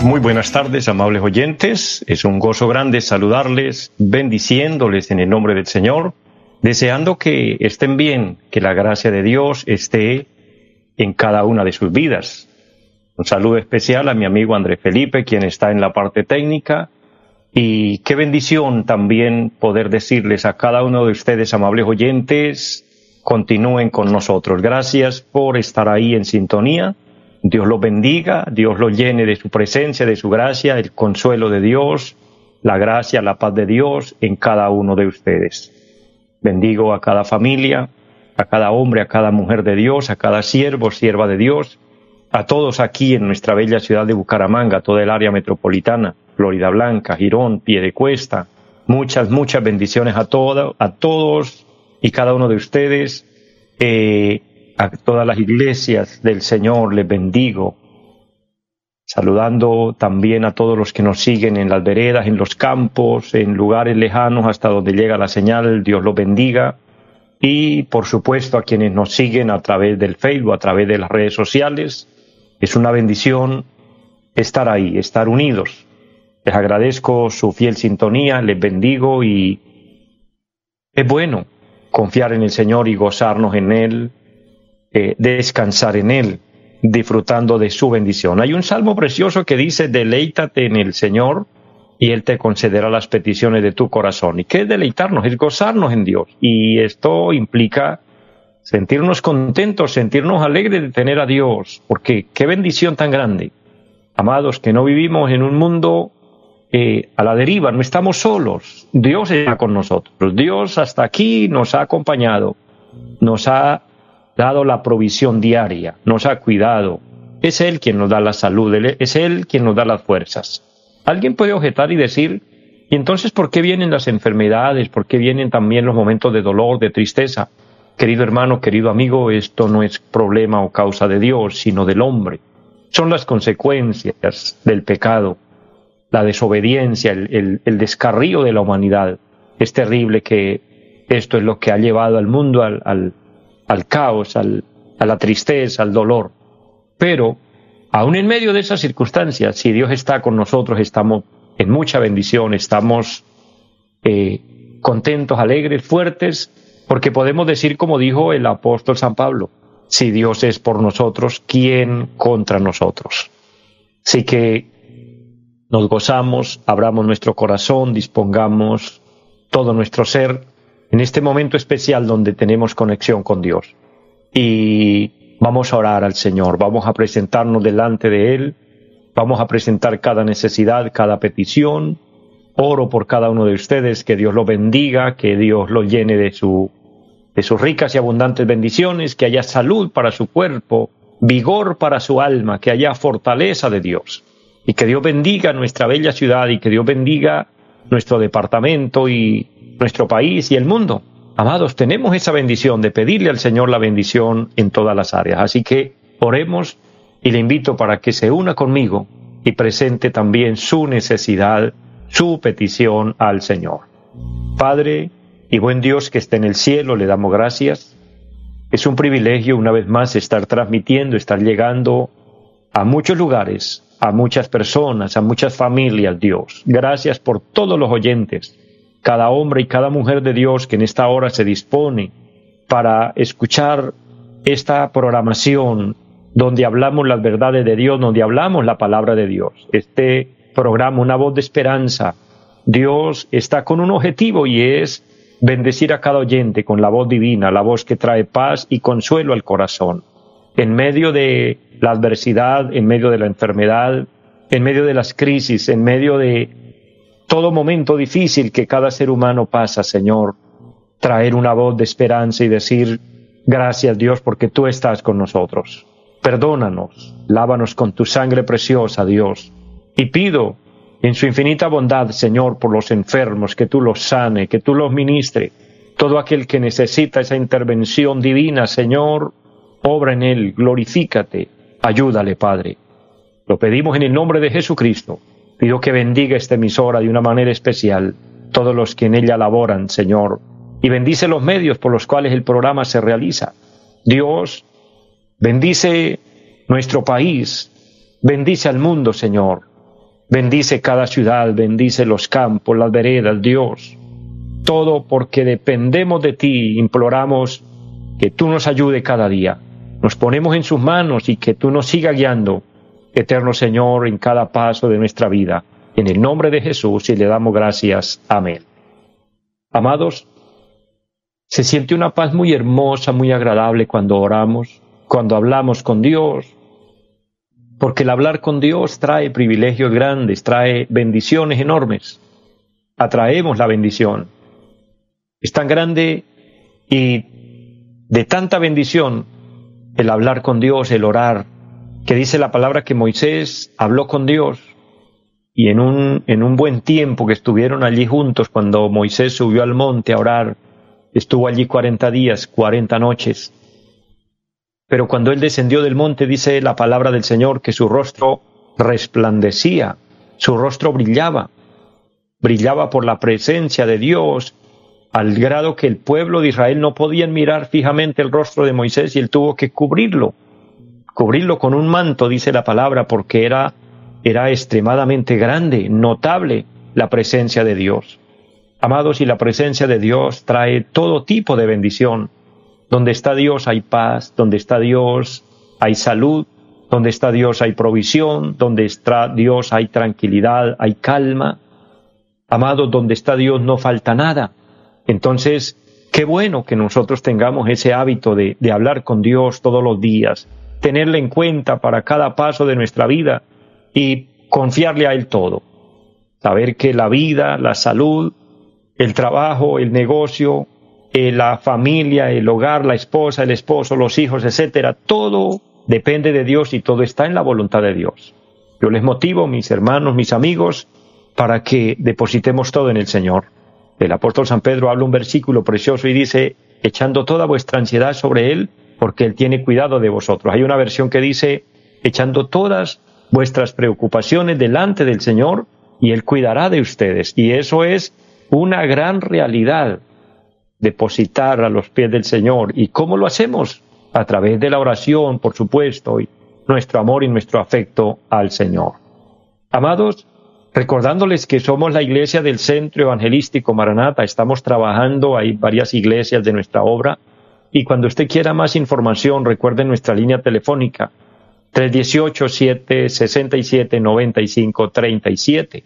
Muy buenas tardes, amables oyentes. Es un gozo grande saludarles, bendiciéndoles en el nombre del Señor, deseando que estén bien, que la gracia de Dios esté en cada una de sus vidas. Un saludo especial a mi amigo André Felipe, quien está en la parte técnica, y qué bendición también poder decirles a cada uno de ustedes, amables oyentes, continúen con nosotros. Gracias por estar ahí en sintonía Dios los bendiga, Dios los llene de su presencia, de su gracia, el consuelo de Dios, la gracia, la paz de Dios en cada uno de ustedes. Bendigo a cada familia, a cada hombre, a cada mujer de Dios, a cada siervo, sierva de Dios, a todos aquí en nuestra bella ciudad de Bucaramanga, toda el área metropolitana, Florida Blanca, Girón, Piedecuesta. Muchas, muchas bendiciones a, todos, a todos y cada uno de ustedes. Eh, a todas las iglesias del Señor les bendigo, saludando también a todos los que nos siguen en las veredas, en los campos, en lugares lejanos hasta donde llega la señal, Dios los bendiga, y por supuesto a quienes nos siguen a través del Facebook, a través de las redes sociales, es una bendición estar ahí, estar unidos. Les agradezco su fiel sintonía, les bendigo y es bueno confiar en el Señor y gozarnos en Él, eh, descansar en Él, disfrutando de su bendición. Hay un salmo precioso que dice, deleítate en el Señor y Él te concederá las peticiones de tu corazón. ¿Y qué es deleitarnos? Es gozarnos en Dios. Y esto implica sentirnos contentos, sentirnos alegres de tener a Dios, porque qué bendición tan grande. Amados, que no vivimos en un mundo eh, a la deriva, no estamos solos. Dios está con nosotros. Dios hasta aquí nos ha acompañado, nos ha dado la provisión diaria, nos ha cuidado. Es Él quien nos da la salud, es Él quien nos da las fuerzas. Alguien puede objetar y decir, ¿y entonces por qué vienen las enfermedades? ¿Por qué vienen también los momentos de dolor, de tristeza? Querido hermano, querido amigo, esto no es problema o causa de Dios, sino del hombre. Son las consecuencias del pecado, la desobediencia, el, descarrío de la humanidad. Es terrible que esto es lo que ha llevado al mundo al al caos, al, a la tristeza, al dolor. Pero, aún en medio de esas circunstancias, si Dios está con nosotros, estamos en mucha bendición, estamos eh, contentos, alegres, fuertes, porque podemos decir como dijo el apóstol San Pablo, si Dios es por nosotros, ¿quién contra nosotros? Así que nos gozamos, abramos nuestro corazón, dispongamos todo nuestro ser en este momento especial donde tenemos conexión con Dios. Y vamos a orar al Señor, vamos a presentarnos delante de Él, vamos a presentar cada necesidad, cada petición. Oro por cada uno de ustedes, que Dios lo bendiga, que Dios lo llene de, su, de sus ricas y abundantes bendiciones, que haya salud para su cuerpo, vigor para su alma, que haya fortaleza de Dios. Y que Dios bendiga nuestra bella ciudad y que Dios bendiga nuestro departamento y nuestro país y el mundo. Amados, tenemos esa bendición de pedirle al Señor la bendición en todas las áreas. Así que oremos y le invito para que se una conmigo y presente también su necesidad, su petición al Señor. Padre y buen Dios que esté en el cielo, le damos gracias. Es un privilegio una vez más estar transmitiendo, estar llegando a muchos lugares, a muchas personas, a muchas familias, Dios. Gracias por todos los oyentes cada hombre y cada mujer de Dios que en esta hora se dispone para escuchar esta programación donde hablamos las verdades de Dios, donde hablamos la palabra de Dios. Este programa, una voz de esperanza. Dios está con un objetivo y es bendecir a cada oyente con la voz divina, la voz que trae paz y consuelo al corazón. En medio de la adversidad, en medio de la enfermedad, en medio de las crisis, en medio de todo momento difícil que cada ser humano pasa, Señor, traer una voz de esperanza y decir, gracias Dios porque tú estás con nosotros. Perdónanos, lávanos con tu sangre preciosa, Dios. Y pido en su infinita bondad, Señor, por los enfermos, que tú los sane, que tú los ministre. Todo aquel que necesita esa intervención divina, Señor, obra en él, glorifícate, ayúdale, Padre. Lo pedimos en el nombre de Jesucristo. Pido que bendiga esta emisora de una manera especial, todos los que en ella laboran, Señor, y bendice los medios por los cuales el programa se realiza. Dios, bendice nuestro país, bendice al mundo, Señor. Bendice cada ciudad, bendice los campos, las veredas, Dios. Todo porque dependemos de ti, imploramos que tú nos ayude cada día. Nos ponemos en sus manos y que tú nos siga guiando, eterno Señor, en cada paso de nuestra vida. En el nombre de Jesús y le damos gracias. Amén. Amados, se siente una paz muy hermosa, muy agradable cuando oramos, cuando hablamos con Dios, porque el hablar con Dios trae privilegios grandes, trae bendiciones enormes. Atraemos la bendición. Es tan grande y de tanta bendición el hablar con Dios, el orar, que dice la palabra que Moisés habló con Dios y en un, en un buen tiempo que estuvieron allí juntos cuando Moisés subió al monte a orar, estuvo allí cuarenta días, cuarenta noches. Pero cuando él descendió del monte, dice la palabra del Señor, que su rostro resplandecía, su rostro brillaba, brillaba por la presencia de Dios, al grado que el pueblo de Israel no podía mirar fijamente el rostro de Moisés y él tuvo que cubrirlo, cubrirlo con un manto, dice la palabra, porque era, era extremadamente grande, notable la presencia de Dios. Amados, y la presencia de Dios trae todo tipo de bendición, donde está Dios hay paz, donde está Dios hay salud, donde está Dios hay provisión, donde está Dios hay tranquilidad, hay calma. Amado, donde está Dios no falta nada. Entonces, qué bueno que nosotros tengamos ese hábito de hablar con Dios todos los días, tenerle en cuenta para cada paso de nuestra vida y confiarle a Él todo. Saber que la vida, la salud, el trabajo, el negocio, eh, la familia, el hogar, la esposa, el esposo, los hijos, etcétera, todo depende de Dios y todo está en la voluntad de Dios. Yo les motivo, mis hermanos, mis amigos, para que depositemos todo en el Señor. El apóstol San Pedro habla un versículo precioso y dice, echando toda vuestra ansiedad sobre Él, porque Él tiene cuidado de vosotros. Hay una versión que dice, echando todas vuestras preocupaciones delante del Señor, y Él cuidará de ustedes. Y eso es una gran realidad depositar a los pies del Señor. ¿Y cómo lo hacemos? A través de la oración, por supuesto, y nuestro amor y nuestro afecto al Señor. Amados, recordándoles que somos la iglesia del Centro Evangelístico Maranata, estamos trabajando, hay varias iglesias de nuestra obra, y cuando usted quiera más información, recuerde nuestra línea telefónica 318-767-9537.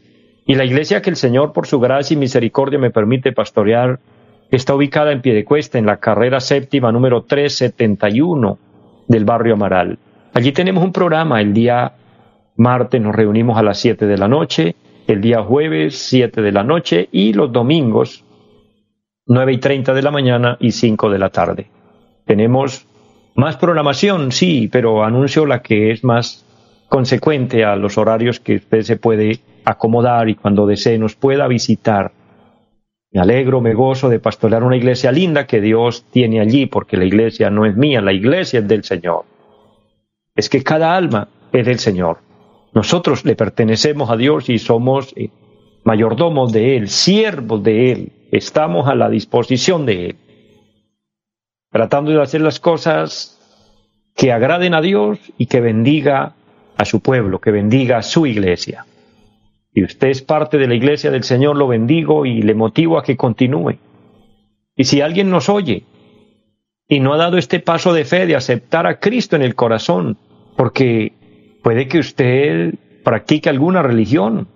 Y la iglesia que el Señor, por su gracia y misericordia, me permite pastorear, Está ubicada en Piedecuesta, en la carrera séptima número 371 del barrio Amaral. Allí tenemos un programa. El día martes nos reunimos a las 7 de la noche, el día jueves 7 de la noche y los domingos 9 y 30 de la mañana y 5 de la tarde. Tenemos más programación, sí, pero anuncio la que es más consecuente a los horarios que usted se puede acomodar y cuando desee nos pueda visitar me alegro, me gozo de pastorear una iglesia linda que Dios tiene allí, porque la iglesia no es mía, la iglesia es del Señor. Es que cada alma es del Señor. Nosotros le pertenecemos a Dios y somos eh, mayordomos de Él, siervos de Él. Estamos a la disposición de Él. Tratando de hacer las cosas que agraden a Dios y que bendiga a su pueblo, que bendiga a su iglesia y usted es parte de la iglesia del Señor, lo bendigo y le motivo a que continúe. Y si alguien nos oye y no ha dado este paso de fe de aceptar a Cristo en el corazón, porque puede que usted practique alguna religión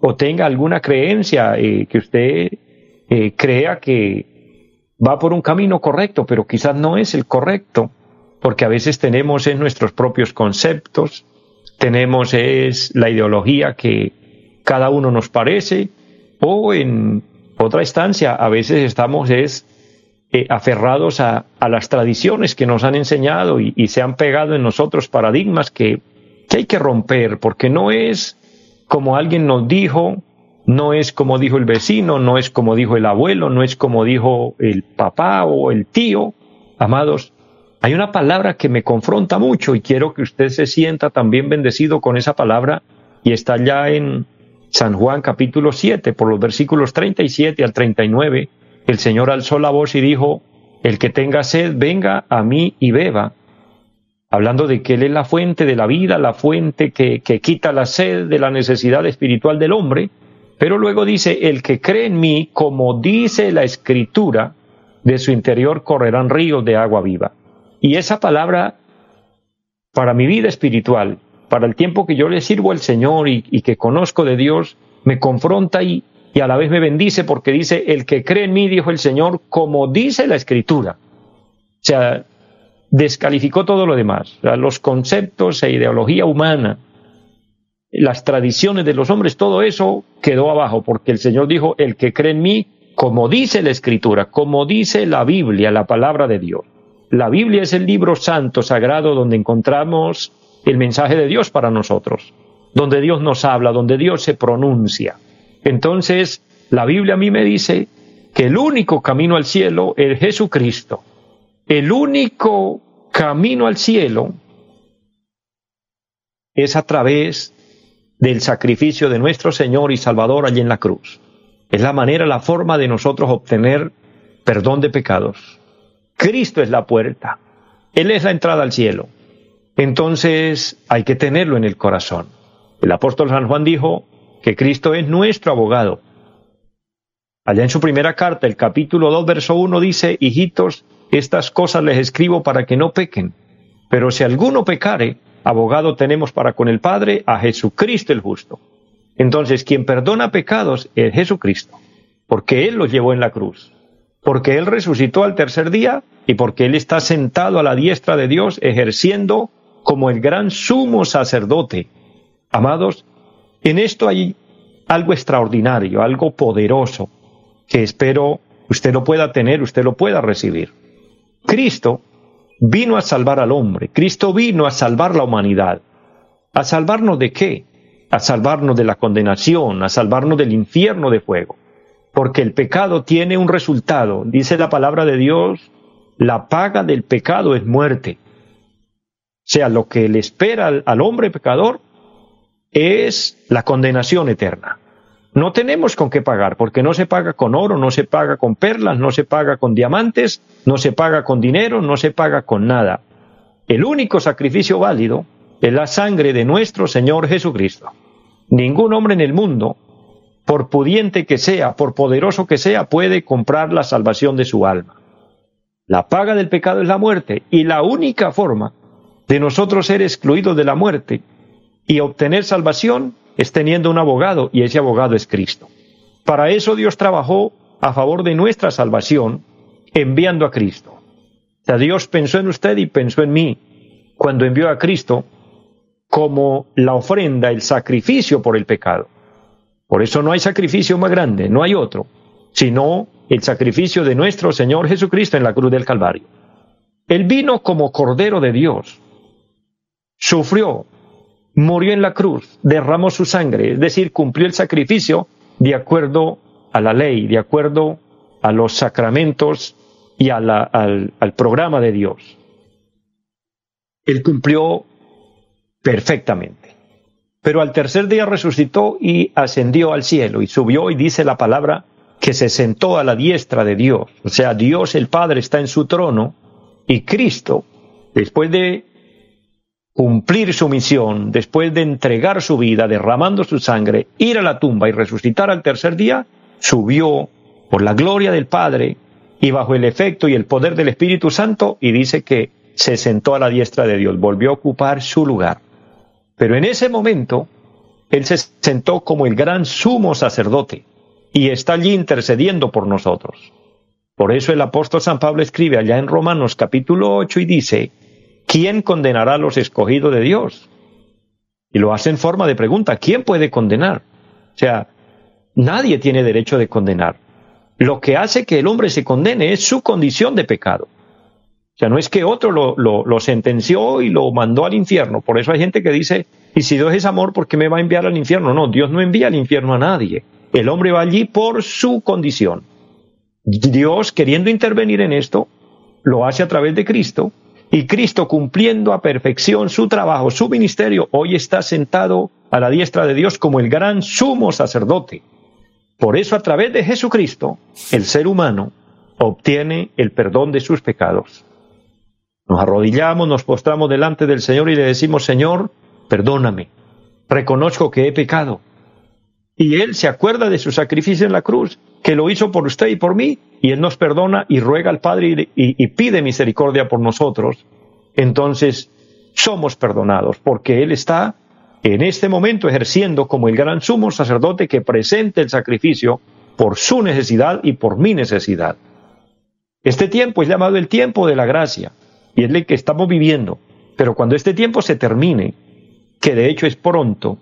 o tenga alguna creencia eh, que usted eh, crea que va por un camino correcto, pero quizás no es el correcto, porque a veces tenemos en nuestros propios conceptos, tenemos es la ideología que cada uno nos parece, o en otra instancia, a veces estamos es eh, aferrados a, las tradiciones que nos han enseñado y, se han pegado en nosotros paradigmas que, que hay que romper, porque no es como alguien nos dijo, no es como dijo el vecino, no es como dijo el abuelo, no es como dijo el papá o el tío. Amados, hay una palabra que me confronta mucho y quiero que usted se sienta también bendecido con esa palabra y está ya en San Juan capítulo 7, por los versículos 37 al 39 el Señor alzó la voz y dijo, el que tenga sed, venga a mí y beba. Hablando de que Él es la fuente de la vida, la fuente que, que quita la sed de la necesidad espiritual del hombre, pero luego dice, el que cree en mí, como dice la escritura, de su interior correrán ríos de agua viva. Y esa palabra, para mi vida espiritual, para el tiempo que yo le sirvo al Señor y, que conozco de Dios, me confronta y, a la vez me bendice porque dice, el que cree en mí, dijo el Señor, como dice la Escritura. O sea, descalificó todo lo demás, los conceptos e ideología humana, las tradiciones de los hombres, todo eso quedó abajo, porque el Señor dijo, el que cree en mí, como dice la Escritura, como dice la Biblia, la palabra de Dios. La Biblia es el libro santo, sagrado, donde encontramos el mensaje de Dios para nosotros, donde Dios nos habla, donde Dios se pronuncia. Entonces, la Biblia a mí me dice que el único camino al cielo es Jesucristo. El único camino al cielo es a través del sacrificio de nuestro Señor y Salvador allí en la cruz. Es la manera, la forma de nosotros obtener perdón de pecados. Cristo es la puerta. Él es la entrada al cielo. Entonces hay que tenerlo en el corazón. El apóstol San Juan dijo, que Cristo es nuestro abogado. Allá en su primera carta, el capítulo 2, verso 1 dice, hijitos, estas cosas les escribo para que no pequen. Pero si alguno pecare, abogado tenemos para con el Padre a Jesucristo el justo. Entonces, quien perdona pecados es Jesucristo, porque Él los llevó en la cruz, porque Él resucitó al tercer día y porque Él está sentado a la diestra de Dios ejerciendo como el gran sumo sacerdote. Amados, en esto hay algo extraordinario, algo poderoso, que espero usted lo pueda tener, usted lo pueda recibir. Cristo vino a salvar al hombre, Cristo vino a salvar la humanidad. ¿A salvarnos de qué? A salvarnos de la condenación, a salvarnos del infierno de fuego. Porque el pecado tiene un resultado, dice la palabra de Dios, la paga del pecado es muerte. O sea, lo que le espera al, hombre pecador es la condenación eterna. No tenemos con qué pagar, porque no se paga con oro, no se paga con perlas, no se paga con diamantes, no se paga con dinero, no se paga con nada. El único sacrificio válido es la sangre de nuestro Señor Jesucristo. Ningún hombre en el mundo, por pudiente que sea, por poderoso que sea, puede comprar la salvación de su alma. La paga del pecado es la muerte, y la única forma de nosotros ser excluidos de la muerte y obtener salvación es teniendo un abogado y ese abogado es Cristo. Para eso Dios trabajó a favor de nuestra salvación enviando a Cristo. O sea, Dios pensó en usted y pensó en mí cuando envió a Cristo como la ofrenda, el sacrificio por el pecado. Por eso no hay sacrificio más grande, no hay otro, sino el sacrificio de nuestro Señor Jesucristo en la cruz del Calvario. Él vino como Cordero de Dios, sufrió, murió en la cruz, derramó su sangre, es decir, cumplió el sacrificio de acuerdo a la ley, de acuerdo a los sacramentos y al, al programa de Dios. Él cumplió perfectamente. Pero al tercer día resucitó y ascendió al cielo y subió y dice la palabra que se sentó a la diestra de Dios. O sea, Dios el Padre está en su trono y Cristo, después de cumplir su misión, después de entregar su vida, derramando su sangre, ir a la tumba y resucitar al tercer día, subió por la gloria del Padre y bajo el efecto y el poder del Espíritu Santo y dice que se sentó a la diestra de Dios, volvió a ocupar su lugar. Pero en ese momento, Él se sentó como el gran sumo sacerdote y está allí intercediendo por nosotros. Por eso el apóstol San Pablo escribe allá en Romanos capítulo 8 y dice, ¿quién condenará a los escogidos de Dios? Y lo hace en forma de pregunta, ¿quién puede condenar? O sea, nadie tiene derecho de condenar. Lo que hace que el hombre se condene es su condición de pecado. O sea, no es que otro lo, lo, sentenció y lo mandó al infierno. Por eso hay gente que dice, y si Dios es amor, ¿por qué me va a enviar al infierno? No, Dios no envía al infierno a nadie. El hombre va allí por su condición. Dios, queriendo intervenir en esto, lo hace a través de Cristo, y Cristo cumpliendo a perfección su trabajo, su ministerio, hoy está sentado a la diestra de Dios como el gran sumo sacerdote. Por eso a través de Jesucristo, el ser humano obtiene el perdón de sus pecados. Nos arrodillamos, nos postramos delante del Señor y le decimos, Señor, perdóname, reconozco que he pecado. Y Él se acuerda de su sacrificio en la cruz, que lo hizo por usted y por mí, y Él nos perdona y ruega al Padre y, pide misericordia por nosotros. Entonces, somos perdonados, porque Él está en este momento ejerciendo como el gran sumo sacerdote que presente el sacrificio por su necesidad y por mi necesidad. Este tiempo es llamado el tiempo de la gracia y es el que estamos viviendo. Pero cuando este tiempo se termine, que de hecho es pronto,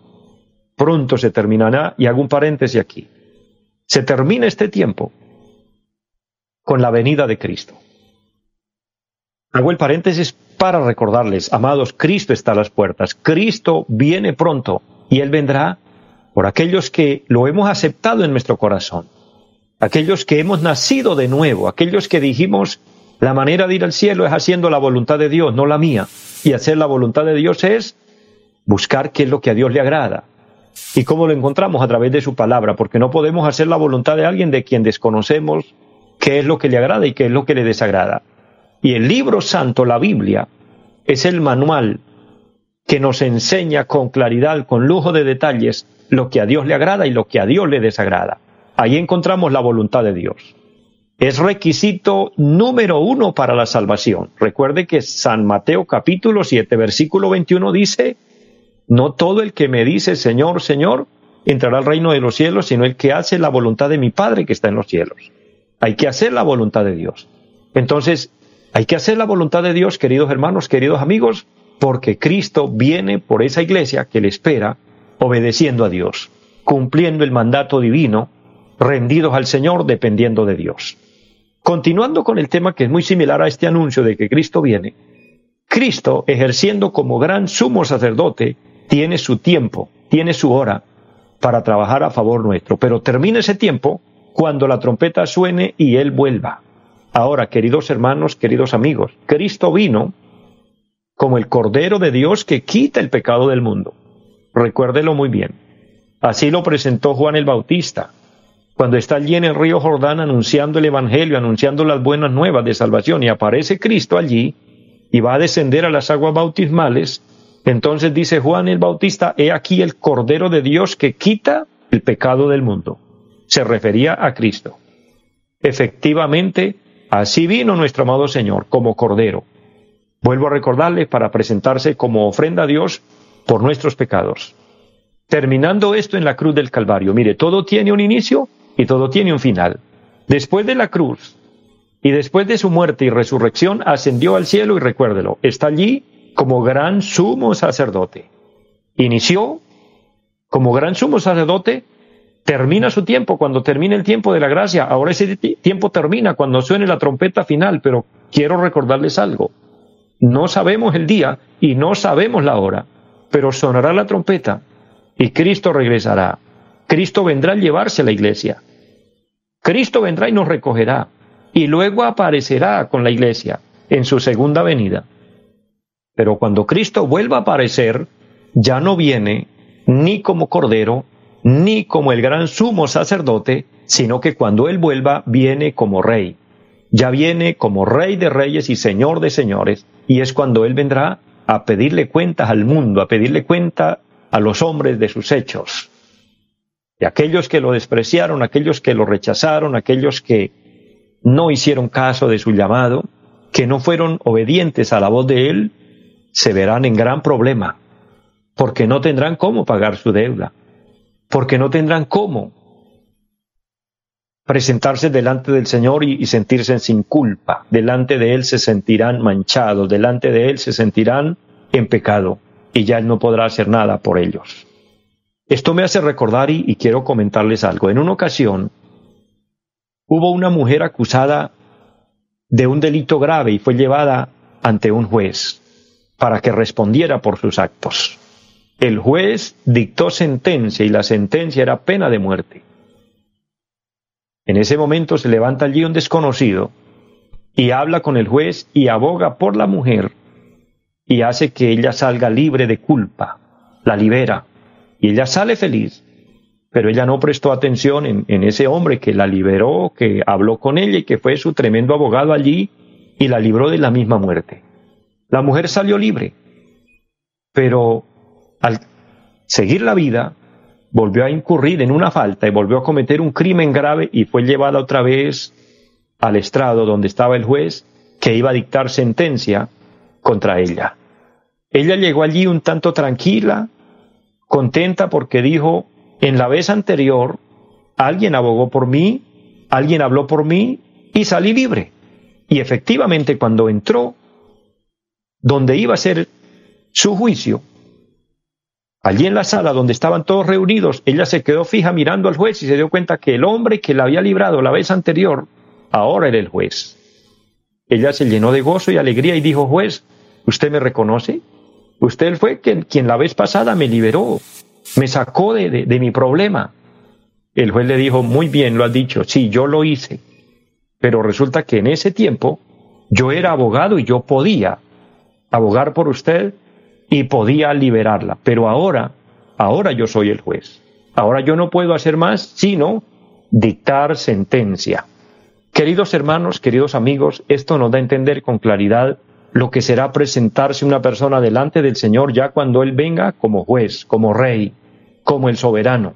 pronto se terminará, y hago un paréntesis aquí, se termina este tiempo con la venida de Cristo. Hago el paréntesis para recordarles, amados, Cristo está a las puertas, Cristo viene pronto y Él vendrá por aquellos que lo hemos aceptado en nuestro corazón, aquellos que hemos nacido de nuevo, aquellos que dijimos, la manera de ir al cielo es haciendo la voluntad de Dios, no la mía, y hacer la voluntad de Dios es buscar qué es lo que a Dios le agrada. ¿Y cómo lo encontramos? A través de su palabra, porque no podemos hacer la voluntad de alguien de quien desconocemos qué es lo que le agrada y qué es lo que le desagrada. Y el libro santo, la Biblia, es el manual que nos enseña con claridad, con lujo de detalles, lo que a Dios le agrada y lo que a Dios le desagrada. Ahí encontramos la voluntad de Dios. Es requisito número uno para la salvación. Recuerde que San Mateo capítulo 7, versículo 21 dice, no todo el que me dice Señor, Señor, entrará al reino de los cielos, sino el que hace la voluntad de mi Padre que está en los cielos. Hay que hacer la voluntad de Dios. Entonces, hay que hacer la voluntad de Dios, queridos hermanos, queridos amigos, porque Cristo viene por esa iglesia que le espera, obedeciendo a Dios, cumpliendo el mandato divino, rendidos al Señor, dependiendo de Dios. Continuando con el tema que es muy similar a este anuncio de que Cristo viene, Cristo, ejerciendo como gran sumo sacerdote, tiene su tiempo, tiene su hora para trabajar a favor nuestro, pero termina ese tiempo cuando la trompeta suene y Él vuelva. Ahora, queridos hermanos, queridos amigos, Cristo vino como el Cordero de Dios que quita el pecado del mundo. Recuérdelo muy bien. Así lo presentó Juan el Bautista, cuando está allí en el río Jordán anunciando el Evangelio, anunciando las buenas nuevas de salvación, y aparece Cristo allí y va a descender a las aguas bautismales, entonces dice Juan el Bautista, he aquí el Cordero de Dios que quita el pecado del mundo. Se refería a Cristo. Efectivamente, Así vino nuestro amado Señor como Cordero. Vuelvo a recordarle para presentarse como ofrenda a Dios por nuestros pecados. Terminando esto en la cruz del Calvario. Mire, todo tiene un inicio y todo tiene un final. Después de la cruz y después de su muerte y resurrección, ascendió al cielo y recuérdelo, está allí como gran sumo sacerdote. Inició como gran sumo sacerdote termina su tiempo cuando termine el tiempo de la gracia. Ahora ese tiempo termina cuando suene la trompeta final, pero quiero recordarles algo. No sabemos el día y no sabemos la hora, pero sonará la trompeta y Cristo regresará. Cristo vendrá a llevarse a la iglesia. Cristo vendrá y nos recogerá y luego aparecerá con la iglesia en su segunda venida. Pero cuando Cristo vuelva a aparecer, ya no viene ni como cordero, ni como el gran sumo sacerdote, sino que cuando Él vuelva viene como rey. Ya viene como rey de reyes y señor de señores, y es cuando Él vendrá a pedirle cuentas al mundo, a pedirle cuenta a los hombres de sus hechos. Y aquellos que lo despreciaron, aquellos que lo rechazaron, aquellos que no hicieron caso de su llamado, que no fueron obedientes a la voz de Él, se verán en gran problema, porque no tendrán cómo pagar su deuda porque no tendrán cómo presentarse delante del Señor y, sentirse sin culpa. Delante de Él se sentirán manchados, delante de Él se sentirán en pecado y ya Él no podrá hacer nada por ellos. Esto me hace recordar y, quiero comentarles algo. En una ocasión, hubo una mujer acusada de un delito grave y fue llevada ante un juez para que respondiera por sus actos. El juez dictó sentencia y la sentencia era pena de muerte. En ese momento se levanta allí un desconocido y habla con el juez y aboga por la mujer y hace que ella salga libre de culpa, la libera y ella sale feliz. Pero ella no prestó atención en, en ese hombre que la liberó, que habló con ella y que fue su tremendo abogado allí y la libró de la misma muerte. La mujer salió libre, pero al seguir la vida, volvió a incurrir en una falta y volvió a cometer un crimen grave y fue llevada otra vez al estrado donde estaba el juez que iba a dictar sentencia contra ella. Ella llegó allí un tanto tranquila, contenta porque dijo, en la vez anterior, alguien abogó por mí, alguien habló por mí y salí libre. Y efectivamente cuando entró donde iba a ser su juicio, allí en la sala donde estaban todos reunidos, ella se quedó fija mirando al juez y se dio cuenta que el hombre que la había librado la vez anterior, ahora era el juez. Ella se llenó de gozo y alegría y dijo, juez, ¿usted me reconoce? Usted fue quien, la vez pasada me liberó me sacó de, de, mi problema. El juez le dijo, muy bien, lo has dicho, sí, yo lo hice, pero resulta que en ese tiempo yo era abogado y yo podía abogar por usted y podía liberarla, pero ahora, ahora yo soy el juez. Ahora yo no puedo hacer más sino dictar sentencia. Queridos hermanos, queridos amigos, esto nos da a entender con claridad lo que será presentarse una persona delante del Señor ya cuando Él venga como juez, como rey, como el soberano.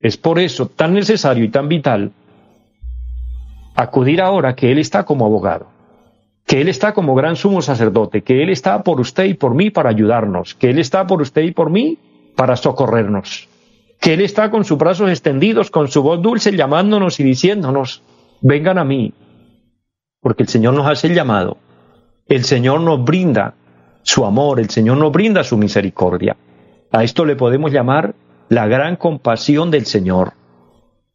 Es por eso tan necesario y tan vital acudir ahora que Él está como abogado, que Él está como gran sumo sacerdote, que Él está por usted y por mí para ayudarnos, que Él está por usted y por mí para socorrernos, que Él está con sus brazos extendidos, con su voz dulce llamándonos y diciéndonos, vengan a mí, porque el Señor nos hace el llamado el Señor nos brinda su amor, el Señor nos brinda su misericordia. A esto le podemos llamar la gran compasión del Señor.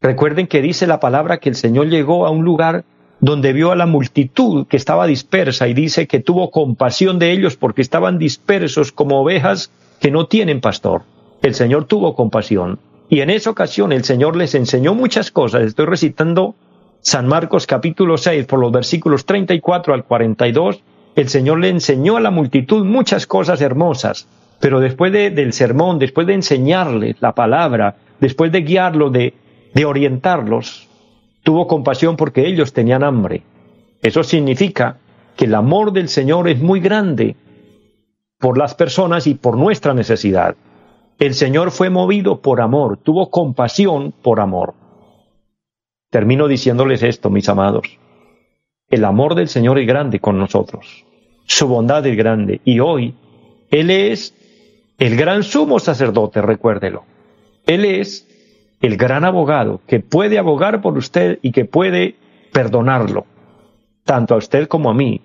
Recuerden que dice la palabra que el Señor llegó a un lugar donde vio a la multitud que estaba dispersa y dice que tuvo compasión de ellos porque estaban dispersos como ovejas que no tienen pastor. El Señor tuvo compasión. Y en esa ocasión el Señor les enseñó muchas cosas. Estoy recitando San Marcos capítulo 6 por los versículos 34 al 42 el Señor le enseñó a la multitud muchas cosas hermosas, pero después del sermón, después de enseñarles la palabra, después de guiarlos, de, de orientarlos, tuvo compasión porque ellos tenían hambre. Eso significa que el amor del Señor es muy grande por las personas y por nuestra necesidad. El Señor fue movido por amor, tuvo compasión por amor. Termino diciéndoles esto, mis amados. El amor del Señor es grande con nosotros. Su bondad es grande. Y hoy Él es el gran sumo sacerdote, recuérdelo. Él es el gran abogado que puede abogar por usted y que puede perdonarlo, tanto a usted como a mí.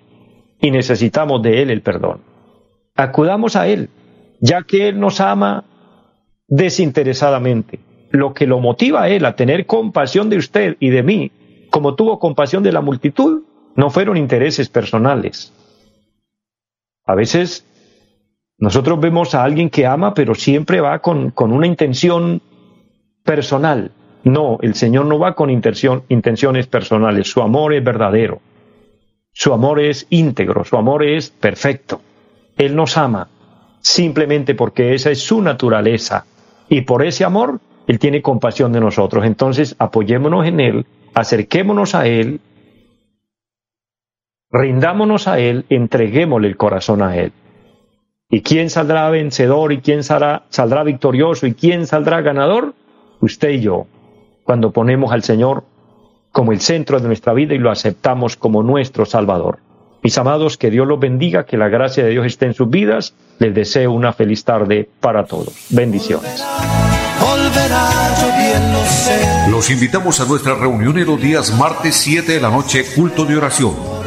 Y necesitamos de Él el perdón. Acudamos a Él, ya que Él nos ama desinteresadamente. Lo que lo motiva a Él a tener compasión de usted y de mí, como tuvo compasión de la multitud, no fueron intereses personales. A veces nosotros vemos a alguien que ama, pero siempre va con, con una intención personal. No, el Señor no va con intenciones personales. Su amor es verdadero. Su amor es íntegro. Su amor es perfecto. Él nos ama simplemente porque esa es su naturaleza. Y por ese amor, Él tiene compasión de nosotros. Entonces, apoyémonos en Él, acerquémonos a Él rindámonos a Él, entreguémosle el corazón a Él. ¿Y quién saldrá vencedor y quién saldrá, saldrá victorioso y quién saldrá ganador? Usted y yo, cuando ponemos al Señor como el centro de nuestra vida y lo aceptamos como nuestro Salvador. Mis amados, que Dios los bendiga, que la gracia de Dios esté en sus vidas. Les deseo una feliz tarde para todos. Bendiciones. Los invitamos a nuestra reunión en los días martes 7 de la noche, culto de oración